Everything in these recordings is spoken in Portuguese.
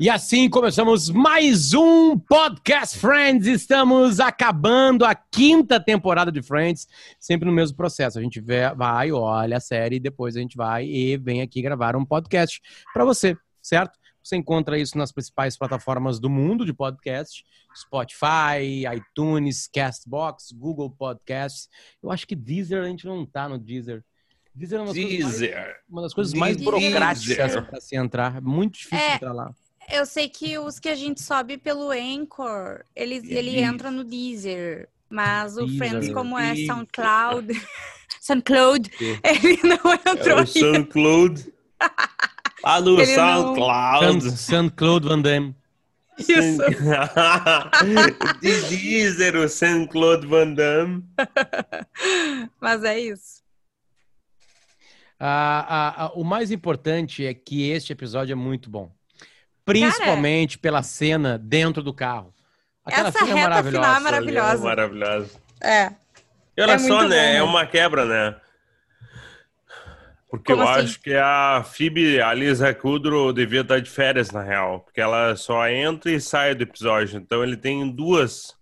E assim começamos mais um Podcast Friends. Estamos acabando a quinta temporada de Friends, sempre no mesmo processo. A gente vai, olha a série, e depois a gente vai e vem aqui gravar um podcast para você, certo? Você encontra isso nas principais plataformas do mundo de podcast: Spotify, iTunes, Castbox, Google Podcasts. Eu acho que Deezer a gente não tá no Deezer. Deezer é uma, Deezer. Coisa mais, uma das coisas mais burocráticas para se entrar. Muito difícil é, entrar lá. Eu sei que os que a gente sobe pelo Anchor, ele, ele entra no Deezer. Mas o Deezer. Friends, como é SoundCloud, SoundCloud, ele não entrou é o SoundCloud. Ah, no ele SoundCloud. Não... SoundCloud Van Damme. Isso. Deezer, o SoundCloud Van Damme. Mas é isso. Ah, ah, ah, o mais importante é que este episódio é muito bom. Principalmente Cara, pela cena dentro do carro. Aquela essa cena reta maravilhosa. final é maravilhosa. É maravilhosa. É. E olha é só, né? Bom, é uma quebra, né? Porque Como eu assim? acho que a Phoebe, a Lisa Kudrow, devia estar de férias, na real. Porque ela só entra e sai do episódio. Então ele tem duas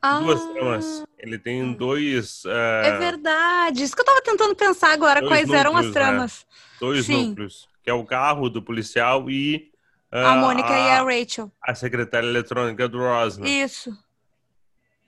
ah. duas tramas. Ele tem dois. Uh... É verdade. Isso que eu tava tentando pensar agora, dois quais núcleos, eram as né? tramas. Né? Dois Sim. núcleos. Que é o carro do policial e a Mônica a, e a Rachel. A secretária eletrônica do Ross, né? Isso.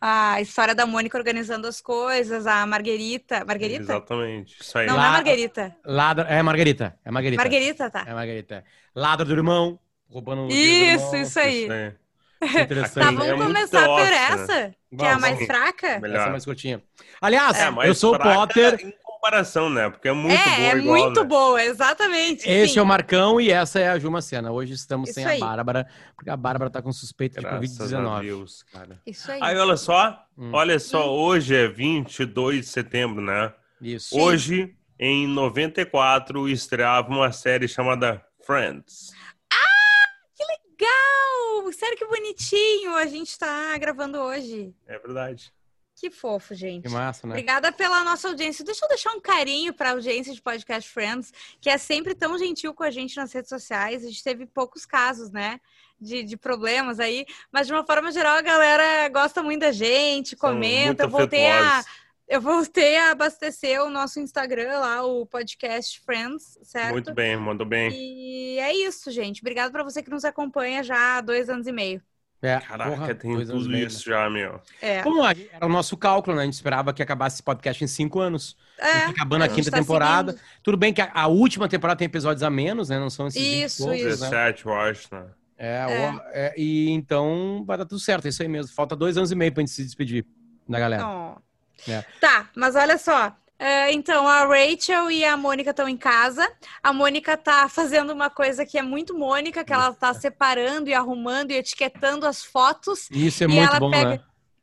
A história da Mônica organizando as coisas, a Marguerita. Marguerita? Exatamente. Isso aí. Não, não é Marguerita. Ladra... É Margarita. É Margarita. Margarita, tá. É Margarita. Ladra do irmão. Roubando o Isso, irmão. isso aí. Isso aí. Tá, vamos é começar por essa, que é a mais fraca. Melhor. Essa é mais curtinha. Aliás, é, eu sou o Potter comparação, né? Porque é muito é, boa. É, igual, muito né? boa, exatamente. Esse sim. é o Marcão e essa é a Juma Sena. Hoje estamos Isso sem aí. a Bárbara, porque a Bárbara tá com suspeita Graças de Covid-19. Isso aí. Aí, olha só, hum. olha só, hum. hoje é 22 de setembro, né? Isso. Hoje, em 94, estreava uma série chamada Friends. Ah, que legal! Sério que bonitinho a gente tá gravando hoje. É verdade. Que fofo, gente. Que massa, né? Obrigada pela nossa audiência. Deixa eu deixar um carinho para a audiência de Podcast Friends, que é sempre tão gentil com a gente nas redes sociais. A gente teve poucos casos, né? De, de problemas aí, mas de uma forma geral a galera gosta muito da gente, comenta. Eu voltei a, eu voltei a abastecer o nosso Instagram lá, o Podcast Friends, certo? Muito bem, mandou bem. E é isso, gente. Obrigado para você que nos acompanha já há dois anos e meio. É, Caraca, porra, tem tudo isso já, meu. É. Como era o nosso cálculo, né? A gente esperava que acabasse esse podcast em cinco anos. É, acabando a, a quinta tá temporada. Seguindo. Tudo bem que a, a, última temporada tem episódios a menos, né? Não são esses isso, 20 isso. 17, né? eu acho, né? É, é. O, é, e então vai dar tudo certo, é isso aí mesmo. Falta dois anos e meio pra gente se despedir da galera. Oh. É. Tá, mas olha só. Uh, então, a Rachel e a Mônica estão em casa. A Mônica tá fazendo uma coisa que é muito Mônica, que ela tá separando e arrumando e etiquetando as fotos. Isso é muito bom, pega... né?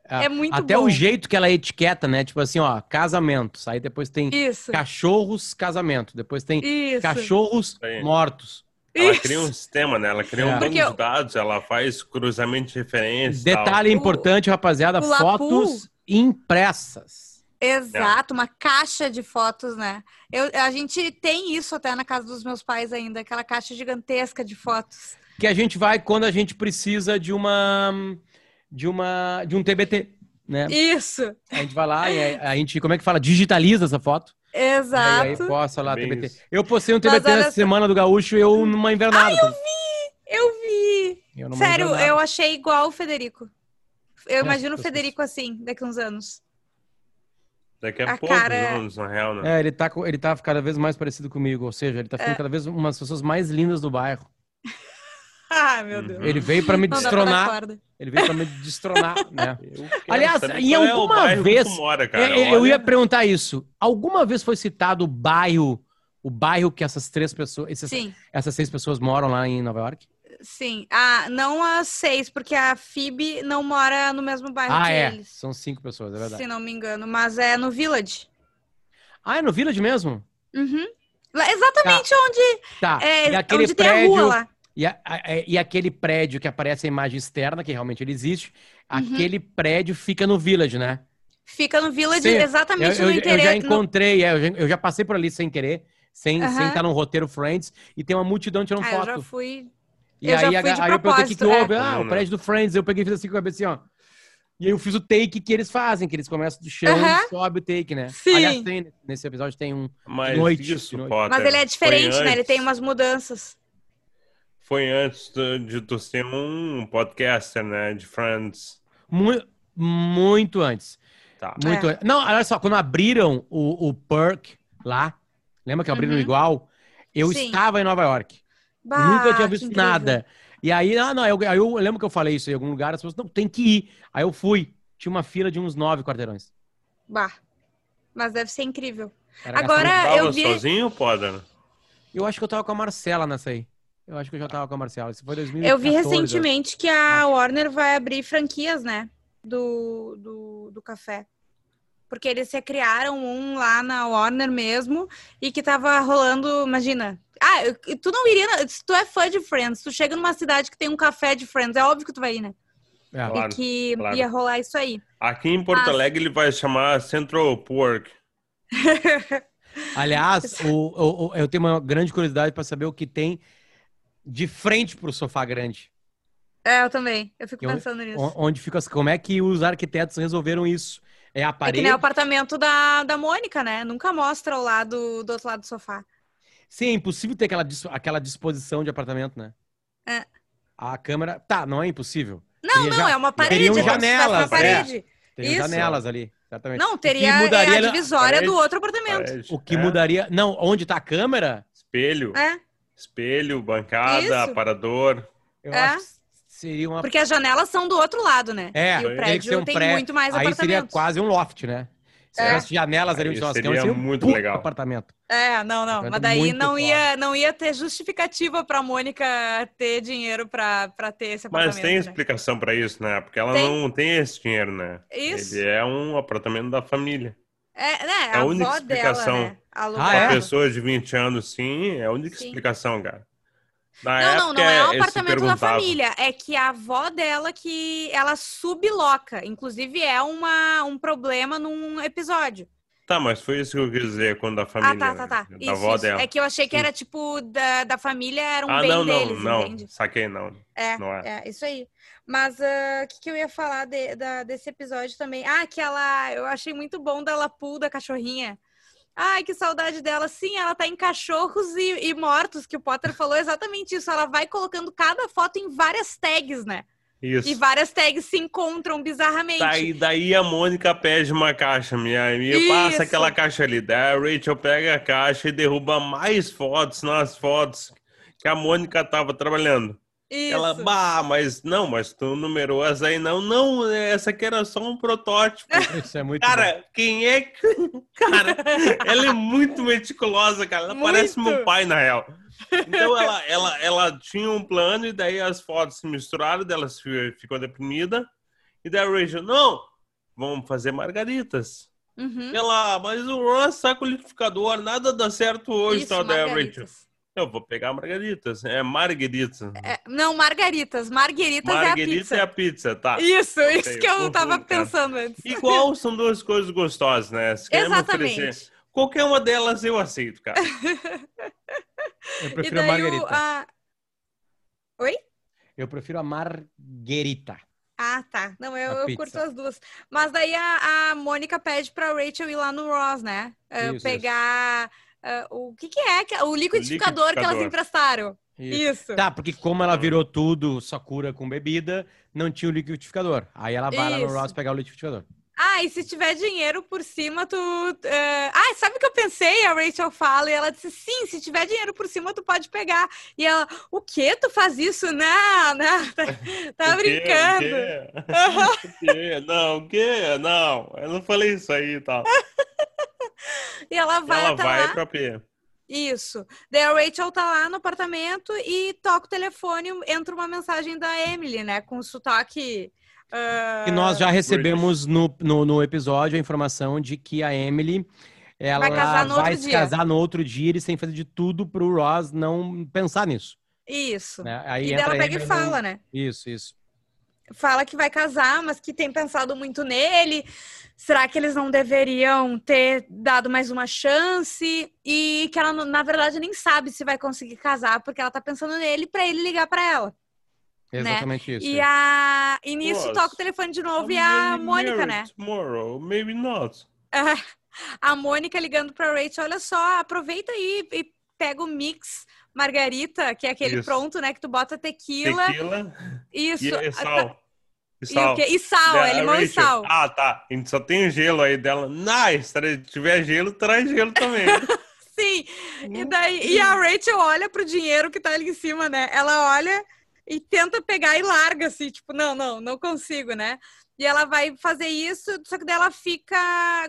É, é muito Até bom. o jeito que ela etiqueta, né? Tipo assim, ó, casamentos. Aí depois tem Isso. cachorros, casamento. Depois tem Isso. cachorros mortos. Ela Isso. cria um sistema, né? Ela cria é. um banco de dados, ela faz cruzamento de referências. Detalhe tal. importante, rapaziada, o fotos Lapu... impressas. Exato, uma caixa de fotos, né? Eu, a gente tem isso até na casa dos meus pais ainda, aquela caixa gigantesca de fotos. Que a gente vai quando a gente precisa de uma de uma de um TBT, né? Isso. A gente vai lá e a, a gente, como é que fala, digitaliza essa foto. Exato. E aí posta lá Bem TBT. Isso. Eu postei um TBT nessa semana do Gaúcho eu numa invernada. Ah, eu vi! Eu vi! Eu Sério, invernada. eu achei igual o Federico. Eu é, imagino o Federico assim, daqui uns anos. Daqui a, a poucos cara... anos, na real, né? É, ele tá, ele tá cada vez mais parecido comigo, ou seja, ele tá ficando é. cada vez uma das pessoas mais lindas do bairro. ah, meu Deus. Ele veio para me destronar. Ele veio para me destronar, né? Aliás, em é alguma é vez. Mora, eu, eu ia perguntar isso. Alguma vez foi citado o bairro, o bairro que essas três pessoas, esses, essas seis pessoas moram lá em Nova York? Sim. Ah, não as seis, porque a Phoebe não mora no mesmo bairro ah, que é. eles. São cinco pessoas, é verdade. Se não me engano, mas é no Village. Ah, é no Village mesmo? Uhum. Exatamente tá. onde. Tá. É, e aquele onde prédio, tem a rua lá. E, a, a, e, aquele prédio que aparece a imagem externa, que realmente ele existe, uhum. aquele prédio fica no Village, né? Fica no Village, Sim. exatamente eu, eu, no interesse. Eu já encontrei, no... é, eu, já, eu já passei por ali sem querer, sem, uhum. sem estar no roteiro Friends, e tem uma multidão tirando ah, foto. Eu já fui E Eu já aí, a fui de aí eu perguntei o que, que houve. é. Ah, Não, o não. prédio do Friends. Eu peguei e fiz assim com a cabeça assim, ó. E aí eu fiz o take que eles fazem, que eles começam do chão e sobe o take, né? Sim. Aliás, tem, nesse episódio tem um. Mas noite, isso, de noite. Potter, Mas ele é foi diferente, né? Ele antes- tem umas mudanças. Foi antes de tu ser um podcaster, né? De Friends. mu- muito antes. Tá. Muito É. antes. Não, olha só, quando abriram o, o Perk lá, lembra que abriram Uhum. igual? Eu Sim. estava em Nova York. Bah, Nunca tinha visto nada. E aí, ah, não, eu, aí eu lembro que eu falei isso em algum lugar, as pessoas, não, tem que ir. Aí eu fui. Tinha uma fila de uns nove quarteirões. Bah. Mas deve ser incrível. Era Agora, eu vi- sozinho, Potter? Eu acho que eu tava com a Marcela nessa aí. Eu acho que eu já tava com a Marcela. Isso foi 2014. Eu vi eu recentemente que a Warner vai abrir franquias, né? Do, do, do café. Porque eles recriaram um lá na Warner mesmo e que tava rolando, imagina. Ah, tu não iria. Se tu é fã de Friends, tu chega numa cidade que tem um café de Friends, é óbvio que tu vai ir, né? É. Claro, e que claro. ia rolar isso aí. Aqui em Porto Ah. Alegre ele vai chamar Central Pork. Aliás, o, o- o- eu tenho uma grande curiosidade para saber o que tem de frente pro sofá grande. É, eu também. Eu fico pensando nisso. Onde fica, como é que os arquitetos resolveram isso? É a É que parede? nem o apartamento da, da Mônica, né? Nunca mostra o lado do outro lado do sofá. Sim, é impossível ter aquela, aquela disposição de apartamento, né? É. A câmera. Tá, não é impossível. Não, Teria não, já- é uma parede. teriam é janelas, uma parede. Tem Isso. janelas ali. Exatamente. Não, teria é, mudaria, a divisória parede. do outro apartamento. Parede. o que É. mudaria. Não, onde tá a câmera, Espelho. É, Espelho, bancada, Isso. aparador. eu É. acho que seria uma. porque as janelas são do outro lado, né? É, e o prédio um tem pré- muito mais Aí seria apartamentos. quase um loft, né? Se É. tivesse janelas ali Aí onde são as seria seria um muito legal. apartamento. É, não, não. Mas daí não foda. ia, não ia ter justificativa pra Mônica ter dinheiro pra, pra ter esse apartamento. Mas tem né? explicação pra isso, né? Porque ela Tem. não tem esse dinheiro, né? Isso. Ele é um apartamento da família. É, né? É a a única avó dela, explicação. né? Alugou. Ah, é? pessoa de 20 anos, sim, é a única Sim. explicação, cara. Na Não, não, não é o eles se apartamento da família. É que a avó dela que ela subloca. Inclusive, é uma, um problema num episódio. Tá, mas foi isso que eu quis dizer quando a família. ah, tá, tá, tá. Da Isso, avó isso. dela. É que eu achei que era tipo da, da família, era um ah, bem não, não, deles, não. entende? Saquei, não. É, Não é. é, isso aí. Mas ah, o que, que eu ia falar de- da- desse episódio também? Ah, aquela. Eu achei muito bom da Lapu, da cachorrinha. Ai, que saudade dela. Sim, ela tá em cachorros e, e mortos, que o Potter falou exatamente isso. Ela vai colocando cada foto em várias tags, né? Isso. E várias tags se encontram bizarramente. Daí, daí a Mônica pede uma caixa, minha amiga passa aquela caixa ali. Daí a Rachel pega a caixa e derruba mais fotos nas fotos que a Mônica tava trabalhando. Isso. Ela, bah, mas não, mas tu numerou essa aí não. Não, essa aqui era só um protótipo. Isso é muito bom. Cara, quem é que. Cara, ela é muito meticulosa, cara. Ela Muito. parece meu pai, na real. Então ela, ela, ela tinha um plano e daí as fotos se misturaram, daí ela fi- ficou deprimida. E daí a Rachel, não, vamos fazer margaritas. Uhum. Ela, mas o Ross tá com o liquidificador, nada dá certo hoje, Isso, tal. Daí a Rachel. Eu vou pegar margaritas. É margaritas. É, não, margaritas. Margueritas Margarita é é a a pizza, tá. pizza. Isso, isso Sei, que eu tava confundo, cara. pensando antes. Igual são duas coisas gostosas, né? Se me oferecer Exatamente. Qualquer uma delas eu aceito, cara. Eu prefiro a Margarita. o, a... Oi? Eu prefiro a Marguerita. Ah, tá. Não, eu, A eu pizza. curto as duas. Mas daí a, a Mônica pede pra Rachel ir lá no Ross, né? Eh, Isso, pegar ah, o que que é? que- O liquidificador, que elas liquidificador. emprestaram. Isso. Isso. Tá, porque como ela virou tudo só cura com bebida, não tinha o liquidificador. Aí ela vai lá no Isso. Ross pegar o liquidificador. Ah, e se tiver dinheiro por cima, tu. eh, Ah, sabe o que eu pensei? A Rachel fala e ela disse: sim, se tiver dinheiro por cima, tu pode pegar. E ela, o quê? Tu faz isso? Não, não, tá, tá O quê? brincando. O quê? O quê? Não, o quê? Não, eu não falei isso aí e tal. E ela vai Ela até vai lá. pra P. Isso. Daí a Rachel tá lá no apartamento e toca o telefone, entra uma mensagem da Emily, né? Com sotaque. ah, E nós já recebemos no, no, no episódio a informação de que a Emily ela Vai casar no vai outro se dia. casar no outro dia. Eles têm que fazer de tudo pro Ross não pensar nisso. Isso. Né? Aí E entra ela a pega e fala, no- né? Isso, isso. Fala que vai casar, mas que tem pensado muito nele. Será que eles não deveriam ter dado mais uma chance? E que ela, na verdade, nem sabe se vai conseguir casar, porque ela tá pensando nele para ele ligar para ela. Né? Exatamente né? isso. E, a... e nisso toca o telefone de novo I'm e a Mônica, né? Tomorrow, maybe not. a Mônica ligando pra Rachel, olha só, aproveita aí e pega o mix margarita, que é aquele Isso. pronto, né? Que tu bota tequila. Tequila. Isso. E, sal. E sal. E, e sal, é limão Rachel. e sal. Ah, tá. A gente só tem gelo aí dela. Nice. Se tiver gelo, traz gelo também. Sim. E daí, e a Rachel olha pro dinheiro que tá ali em cima, né? Ela olha e tenta pegar e larga, assim, tipo, não, não, não consigo, né? E ela vai fazer isso, só que daí ela fica.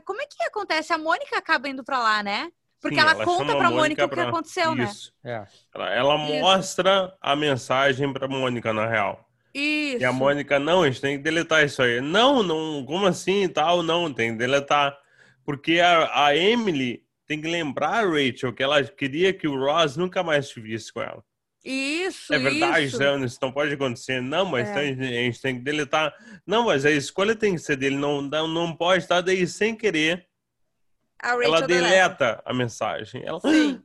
Como é que acontece? A Mônica acaba indo pra lá, né? Porque Sim, ela, ela, conta pra Mônica, o que aconteceu, né? Isso. né? É. Ela, ela mostra a mensagem pra Mônica, na real. Isso. E a Mônica, não, a gente tem que deletar isso aí. Não, não, como assim e tal? Não, tem que deletar. Porque a, a Emily tem que lembrar a Rachel que ela queria que o Ross nunca mais te visse com ela. Isso, É verdade, isso. isso não pode acontecer. Não, mas É. então a gente- a gente tem que deletar. Não, mas a escolha tem que ser dele. Não, não, não pode estar daí sem querer. A Rachel ela deleta. deleta a mensagem. Ela, Sim.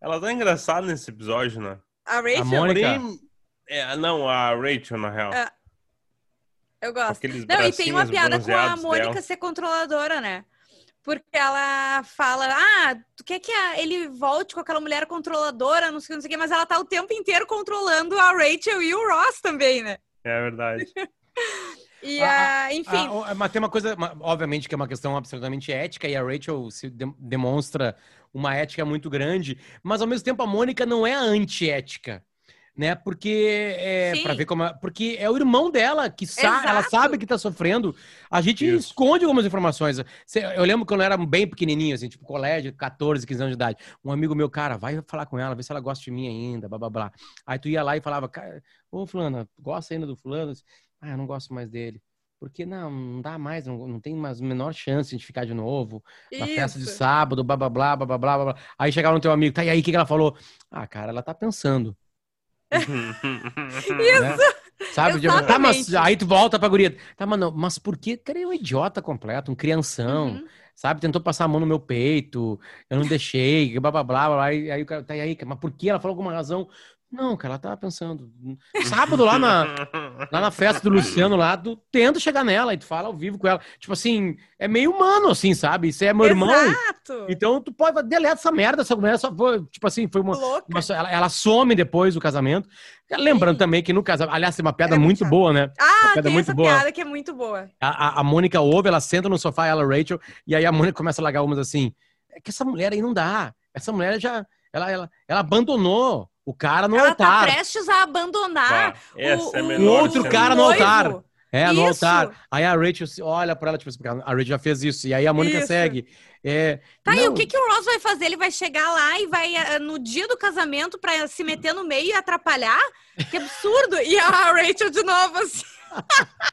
ela tá engraçada nesse episódio, né? A Rachel, A Mônica. É, não, a Rachel, na real. É, eu gosto. aqueles Não, e tem uma piada com a Mônica dela. ser controladora, né? Porque ela fala, ah, tu quer que a- ele volte com aquela mulher controladora, não sei, não sei o que, mas ela tá o tempo inteiro controlando a Rachel e o Ross também, né? É verdade. E, Ah, ah, enfim, Ah, mas tem uma coisa, obviamente, que é uma questão absolutamente ética, e a Rachel se de- demonstra uma ética muito grande, mas ao mesmo tempo a Mônica não é antiética. Né? Porque é para ver como, é- porque é o irmão dela que sa ela sabe que tá sofrendo. A gente Isso. esconde algumas informações. Eu lembro quando eu era bem pequenininho, assim, tipo colégio, 14, 15 anos de idade. Um amigo meu, cara, vai falar com ela, ver se ela gosta de mim ainda, blá blá blá. Aí tu ia lá e falava, cara, ô fulana, gosta ainda do fulano? Ah, eu não gosto mais dele. Porque não, não dá mais, não, não tem mais a menor chance de ficar de novo. Na festa de sábado, blá blá blá blá blá blá blá. blá. Aí chegava no teu amigo, tá, e aí o que, que ela falou? Ah, cara, ela tá pensando. Né? Sabe? Tá, mas aí tu volta pra guria. Tá, mano, mas por que? Cara, é um idiota completo, um crianção. Uhum. Sabe? Tentou passar a mão no meu peito, eu não deixei, blá blá blá, blá aí, aí o cara, tá aí, mas por que? Ela falou alguma razão. Não, cara, ela tava pensando. Sábado lá na, lá na festa do Luciano, lá, tu tenta chegar nela e tu fala ao vivo com ela. Tipo assim, é meio humano, assim, sabe? Isso é meu irmão. Exato. Então tu pode deleta essa merda, essa mulher só foi, tipo assim, foi uma. Uma- ela, ela some depois do casamento. Lembrando Sim. também que no casamento. Aliás, tem uma piada Era muito muito boa, né? Ah, piada tem muito essa boa. piada que é muito boa. A, a, a Mônica ouve, ela senta no sofá, ela, Rachel, e aí a Mônica começa a largar umas assim. É que essa mulher aí não dá. Essa mulher já. Ela, ela, ela abandonou o cara no Ela tá altar. prestes a abandonar Tá, essa é o, O outro cara no noivo. altar. É, no Isso. altar. Aí a Rachel se olha pra ela, tipo assim, a Rachel já fez isso. E aí a Mônica Isso. segue. É, Tá, e não, o que, que o Ross vai fazer? Ele vai chegar lá e vai, eh, no dia do casamento, pra se meter no meio e atrapalhar? Que absurdo! E a Rachel de novo, assim.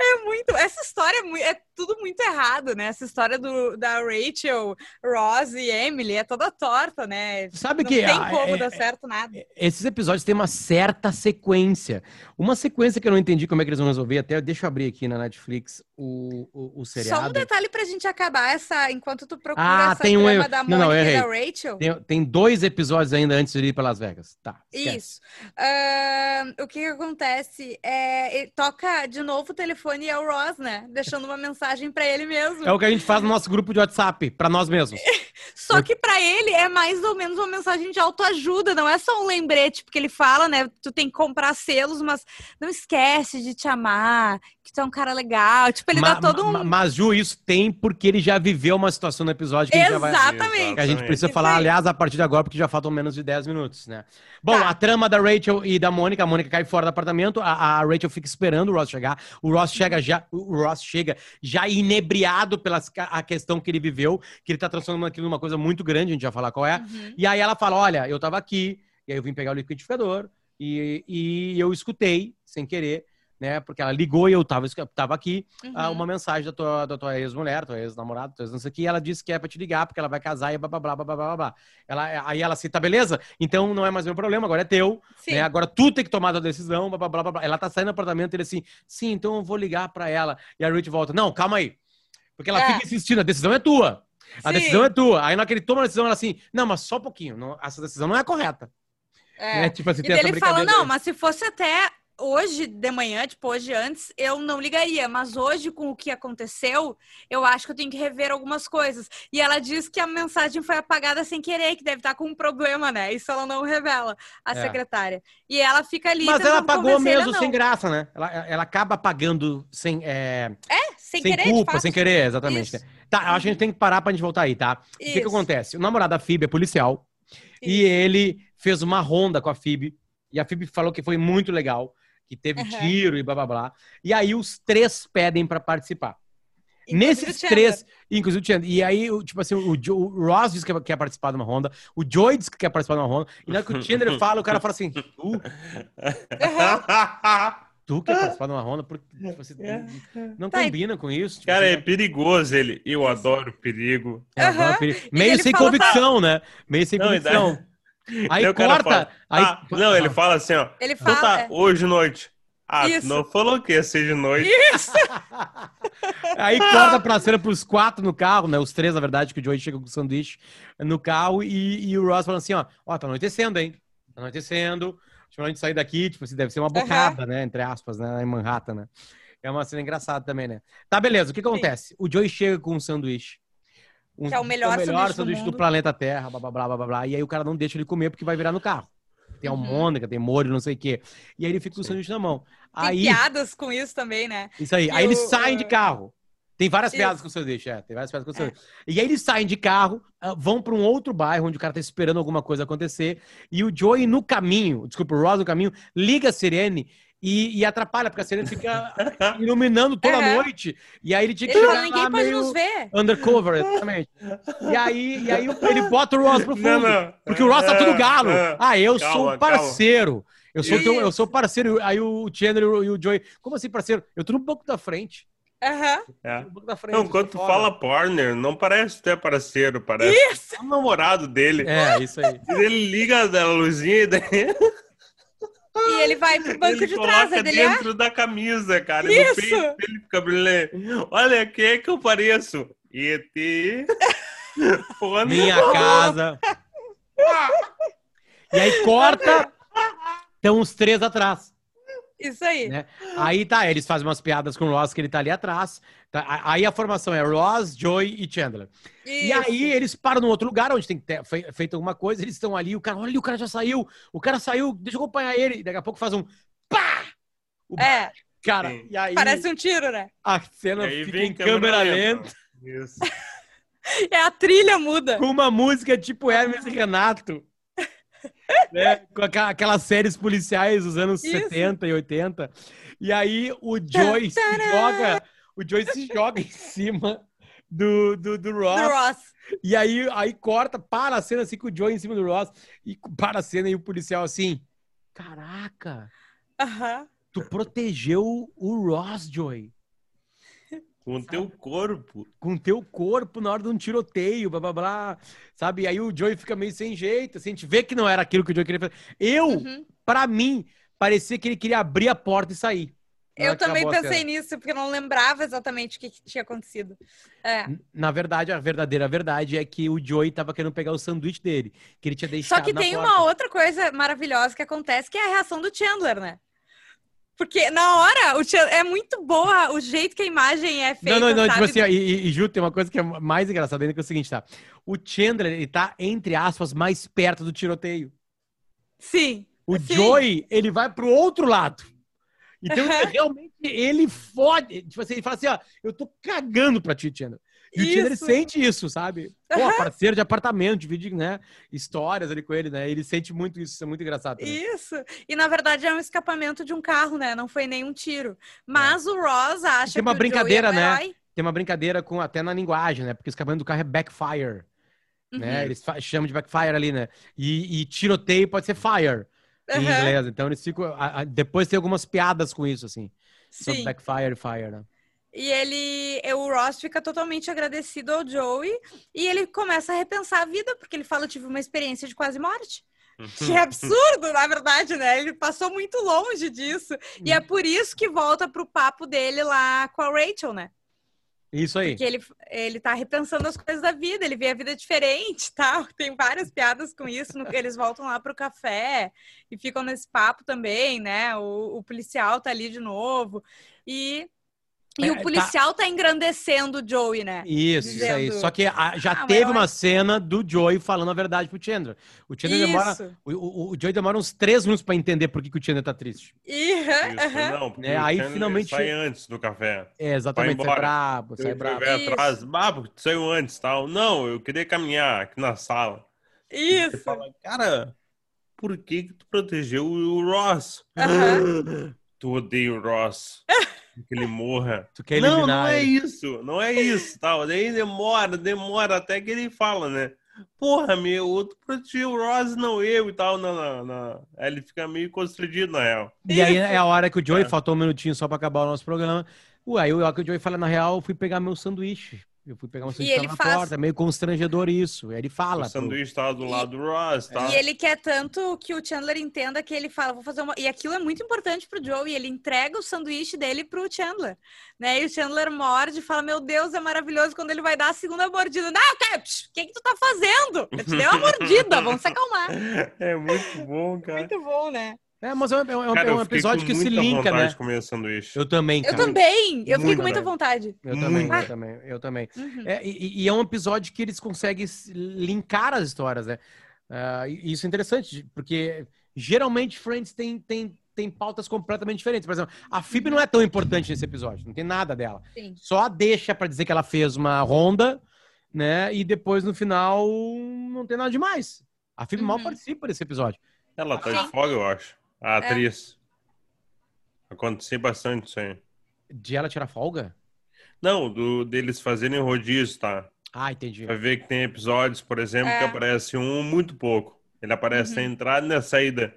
É muito. Essa história é, mui- é tudo muito errado, né? Essa história do, da Rachel, Ross e Emily é toda torta, né? Sabe Não que tem ah, como é- dar certo nada. esses episódios têm uma certa sequência. Uma sequência que eu não entendi como é que eles vão resolver. Até deixa eu abrir aqui na Netflix o, o, o Só um seriado. detalhe pra gente acabar essa, enquanto tu procura Ah, essa tem um erro. da Não, não, Mônica eu e da Rachel. Tem, tem dois episódios ainda antes de ir para Las Vegas. Tá. esquece. Isso. Ahn, o que, que acontece? É, toca de novo o telefone e é o Ross, né? Deixando uma mensagem pra ele mesmo. É o que a gente faz no nosso grupo de WhatsApp, para nós mesmos. Só que pra ele é mais ou menos uma mensagem de autoajuda, não é só um lembrete, porque ele fala, né? Tu tem que comprar selos, mas não esquece de te amar, que tu é um cara legal. Tipo, ele Ma- dá todo um. ma- Mas, Ju, isso tem porque ele já viveu uma situação no episódio que a gente já vai. Exatamente. Que a gente precisa falar, aliás, a partir de agora, porque já faltam menos de 10 minutos, né? Bom, Tá. a trama da Rachel e da Mônica, a Mônica cai fora do apartamento, a, a Rachel fica esperando o Ross chegar, o Ross chega já, o Ross chega já inebriado pela a questão que ele viveu, que ele tá transformando aquilo numa coisa muito grande, a gente vai falar qual é. Uhum. E aí ela fala, olha, eu tava aqui, e aí eu vim pegar o liquidificador, e, e eu escutei, sem querer, né? Porque ela ligou e eu tava, tava aqui, ah, Uhum. uma mensagem da tua, da tua ex-mulher, tua ex-namorada, tua ex não sei o que, e ela disse que é pra te ligar, porque ela vai casar e blá blá blá blá blá blá. Ela, aí ela tá beleza? Então não é mais meu problema, agora é teu, né? Agora tu tem que tomar a decisão, blá blá blá blá. Ela tá saindo do apartamento e ele assim, sim, então eu vou ligar pra ela. E a Ruth volta, não, calma aí. Porque ela É. fica insistindo, a decisão é tua. A Sim. decisão é tua. Aí na hora que ele toma a decisão, ela assim, não, mas só um pouquinho, não- essa decisão não é correta. É. Né? Tipo assim, E ele fala, não, mas se fosse até hoje de manhã, tipo, hoje antes, eu não ligaria. Mas hoje, com o que aconteceu, eu acho que eu tenho que rever algumas coisas. E ela diz que a mensagem foi apagada sem querer, que deve estar com um problema, né? Isso ela não revela, a É. secretária. E ela fica ali Mas ela tentando pagou convencer ele a mesmo sem graça, né? Ela, ela acaba pagando sem, é, É, sem, sem querer, culpa, sem querer, exatamente. Isso. Tá, acho que a gente tem que parar pra gente voltar aí, tá? O que, que acontece? O namorado da Phoebe é policial e Isso. ele fez uma ronda com a Phoebe e a Phoebe falou que foi muito legal, que teve Aham. tiro e blá blá blá. E aí os três pedem pra participar. Inclusive Nesses três, inclusive o Chandler. E aí, tipo assim, o, Jo- o Ross diz que quer- participar de uma ronda, o Joey diz que quer participar de uma ronda, e na hora que o Chandler fala, o cara fala assim: Tu, tu quer participar de uma ronda? Porque tipo, assim, não Tá, e- combina com isso. Tipo, Cara, assim, é perigoso ele. Eu adoro perigo. é, Aham. é um perigo. E Meio sem fala convicção, né? Meio sem Não, e convicção. Aí Daí o cara corta. fala, aí, Ah, não, ele fala assim, ó. Ele Então fala. tá, é. hoje de noite. Ah, Isso. não falou que ia ser de noite. Isso! Aí corta pra cena pros quatro no carro, né? Os três, na verdade, que o Joey chega com o sanduíche no carro e, e o Ross falando assim, ó, ó, tá anoitecendo, hein? Tá anoitecendo. Melhor a gente sair daqui, tipo assim, deve ser uma bocada, né? Entre aspas, né? Em Manhattan, né? É uma cena engraçada também, né? Tá, beleza. O que acontece? O Joey chega com um sanduíche. Um, Que é o melhor sanduíche do sanduíche do, mundo. planeta Terra, blá, blá, blá, blá, blá. E aí o cara não deixa ele comer porque vai virar no carro. Tem Uhum. almôndega, tem molho, não sei o quê. E aí ele fica com o sanduíche na mão. Tem Aí, piadas com isso também, né? isso aí. que Aí eles o- saem de o- carro. Tem várias Isso. piadas com o sanduíche, é. Tem várias piadas com o É. sanduíche. E aí eles saem de carro, ah, vão pra um outro bairro onde o cara tá esperando alguma coisa acontecer. E o Joey no caminho, desculpa, o Ross no caminho, liga a sirene e, e atrapalha, porque a sirene fica iluminando toda a noite. E aí ele tinha que Ele chegar fala, ninguém lá pode meio nos ver. undercover, exatamente. E aí, e aí ele bota o Ross pro fundo. Não, não. Porque o Ross tá tudo galo. Ah, Ah, eu Calma, sou parceiro. Eu sou, teu, eu sou parceiro. Aí o Chandler e o- Joey, como assim parceiro? Eu tô no banco da frente. Aham. É. No banco da frente. Não, quando tu fala partner, não parece ter parceiro, parece Isso! o namorado dele. É, isso aí. Ele liga a luzinha e daí E ele vai pro banco ele de trás, coloca ah, dentro da camisa, cara. Isso! no peito ele fica brilhando. Olha, quem é que eu pareço? E.T. Fone. Minha casa. E aí corta, estão os três atrás. Isso aí. Né? Aí tá, eles fazem umas piadas com o Ross, que ele tá ali atrás. Tá? Aí a formação é Ross, Joey e Chandler. E Isso. aí eles param num outro lugar onde tem que ter fe- feito alguma coisa, eles estão ali, o cara, olha, o cara já saiu, o cara saiu, deixa eu acompanhar ele. E daqui a pouco faz um pá! O É, cara, Sim. e aí parece um tiro, né? a E cena aí fica em câmera lenta, Isso. É a trilha muda. com uma música tipo Hermes e Renato. Né? Com aquelas séries policiais dos anos Isso. 70 e 80. E aí o Joy se joga, o Joy se joga em cima do, do, do Ross. Do Ross. E aí, aí corta, para a cena assim com o Joey em cima do Ross. E para a cena e o policial assim. Caraca, Aham. tu protegeu o Ross, Joey. Com o teu corpo. Com teu corpo na hora de um tiroteio, blá blá blá. Sabe? E aí o Joey fica meio sem jeito. Assim, a gente vê que não era aquilo que o Joey queria fazer. Eu, Uhum. pra mim, parecia que ele queria abrir a porta e sair. Eu também pensei nisso, porque eu não lembrava exatamente o que, que tinha acontecido. É. Na verdade, a verdadeira verdade é que o Joey tava querendo pegar o sanduíche dele, que ele tinha deixado Só que na tem porta. uma outra coisa maravilhosa que acontece, que é a reação do Chandler, né? Porque na hora, o Chandler, é muito boa o jeito que a imagem é feita, Não, não, não, sabe? tipo assim, ó, e, e, Ju, tem uma coisa que é mais engraçada ainda que é o seguinte, tá? O Chandler, ele tá, entre aspas, mais perto do tiroteio. Sim. O Sim. Joey, ele vai pro outro lado. Então, Aham. realmente, ele fode. Tipo assim, ele fala assim, ó, eu tô cagando pra ti, Chandler. E o Chandler Isso. sente isso, sabe? Pô, parceiro de apartamento, divide, né, histórias ali com ele, né? Ele sente muito isso, isso é muito engraçado. Isso. E na verdade é um escapamento de um carro, né? Não foi nenhum tiro. Mas o Ross acha Tem uma que brincadeira, o Joey é um né? Tem uma brincadeira com até na linguagem, né? Porque o escapamento do carro é backfire. né? Uhum. Eles fa- chamam de backfire ali, né? E, e tiroteio pode ser fire. em Aham. inglês. Então eles ficam. a- a- depois tem algumas piadas com isso, assim. Sobre Sim. Backfire e Fire, né? E ele, e o Ross fica totalmente agradecido ao Joey e ele começa a repensar a vida, porque ele fala: eu tive uma experiência de quase morte. Que é absurdo, na verdade, né? Ele passou muito longe disso. E é por isso que volta pro papo dele lá com a Rachel, né? Isso aí. Porque ele, ele tá repensando as coisas da vida, ele vê a vida diferente, tá? Tem várias piadas com isso. no- eles voltam lá pro café e ficam nesse papo também, né? O, o policial tá ali de novo. E, e É, o tá- policial tá engrandecendo o Joey, né? Isso, isso aí. Dizendo, Só que a- já "Ah, teve uma acho- cena do Joey falando a verdade pro Chandler. O Chandler demora. Isso. O, o, o Joey demora uns três minutos pra entender por que, que o Chandler tá triste. E, Isso, não, porque É, o aí finalmente- sai antes do café. É, exatamente. Sai brabo, sai brabo. atrás, ah, porque tu saiu antes tal. Não, eu queria caminhar aqui na sala. Você Isso. fala, cara, por que que tu protegeu o Ross? Aham. Tu odeia o Ross. que ele morra. Tu quer não, eliminar não é ele. isso, não é isso, tal. Daí demora, demora até que ele fala, né? Porra, meu, tu protegeu o Ross, não eu e tal. Não, não, não. Aí ele fica meio constrangido, na real. E aí é a hora que o Joey, É. faltou um minutinho só pra acabar o nosso programa. Ué, aí o Joey fala, na real, eu fui pegar meu sanduíche. Eu fui pegar um sanduíche ele tava na faz- porta, meio constrangedor isso. Ele fala. o pro- sanduíche tava do E- lado do Ross, tá? E ele quer tanto que o Chandler entenda que ele fala, vou fazer uma. E aquilo é muito importante pro Joey. Ele entrega o sanduíche dele pro Chandler. Né? E o Chandler morde e fala: Meu Deus, é maravilhoso quando ele vai dar a segunda mordida. Não, Caps, o que, que tu tá fazendo? Eu te dei uma mordida, vamos se acalmar. É muito bom, cara. Muito bom, né? É, mas é um, é um- Cara, é um episódio com que se linka, vontade né? de comer sanduíche. Eu também, Eu também, eu fiquei Muito com muita vontade. Eu também, Muito. eu também, eu também. Uhum. É, e, e é um episódio que eles conseguem se- linkar as histórias, né? E isso é interessante, porque geralmente Friends tem, tem, tem pautas completamente diferentes. Por exemplo, a Phoebe não é tão importante nesse episódio, não tem nada dela. Sim. Só deixa pra dizer que ela fez uma ronda, né? E depois no final não tem nada demais. A Phoebe mal Uhum. participa desse episódio. Ela tá de folga, eu acho. É. A atriz. Acontecia bastante isso aí. De ela tirar folga? Não, do, deles fazerem rodízio, tá? Ah, entendi. Vai ver que tem episódios, por exemplo, É. que aparece um muito pouco. Ele aparece Uhum. na entrada e na saída.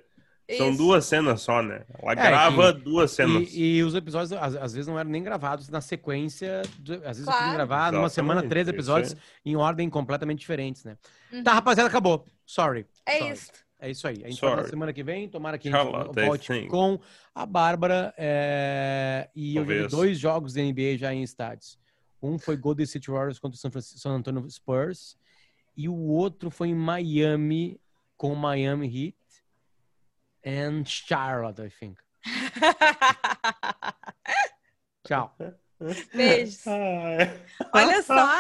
São Isso. duas cenas só, né? Ela É, grava duas cenas. E, e os episódios, às, às vezes, não eram nem gravados na sequência. de- às vezes eu Claro. queria gravar numa semana três episódios aí. em ordem completamente diferentes, né? Uhum. Tá, rapaziada, acabou. Sorry. É Sorry. isso. É isso aí. A gente Sorry. semana que vem. Tomara que a gente volte com a Bárbara. é, E eu vi dois jogos da NBA já em estádios. Um foi Golden City Warriors contra o San, Francisco, San Antonio Spurs. E o outro foi em Miami com o Miami Heat. And Charlotte, I think. Tchau. Beijos. Olha só.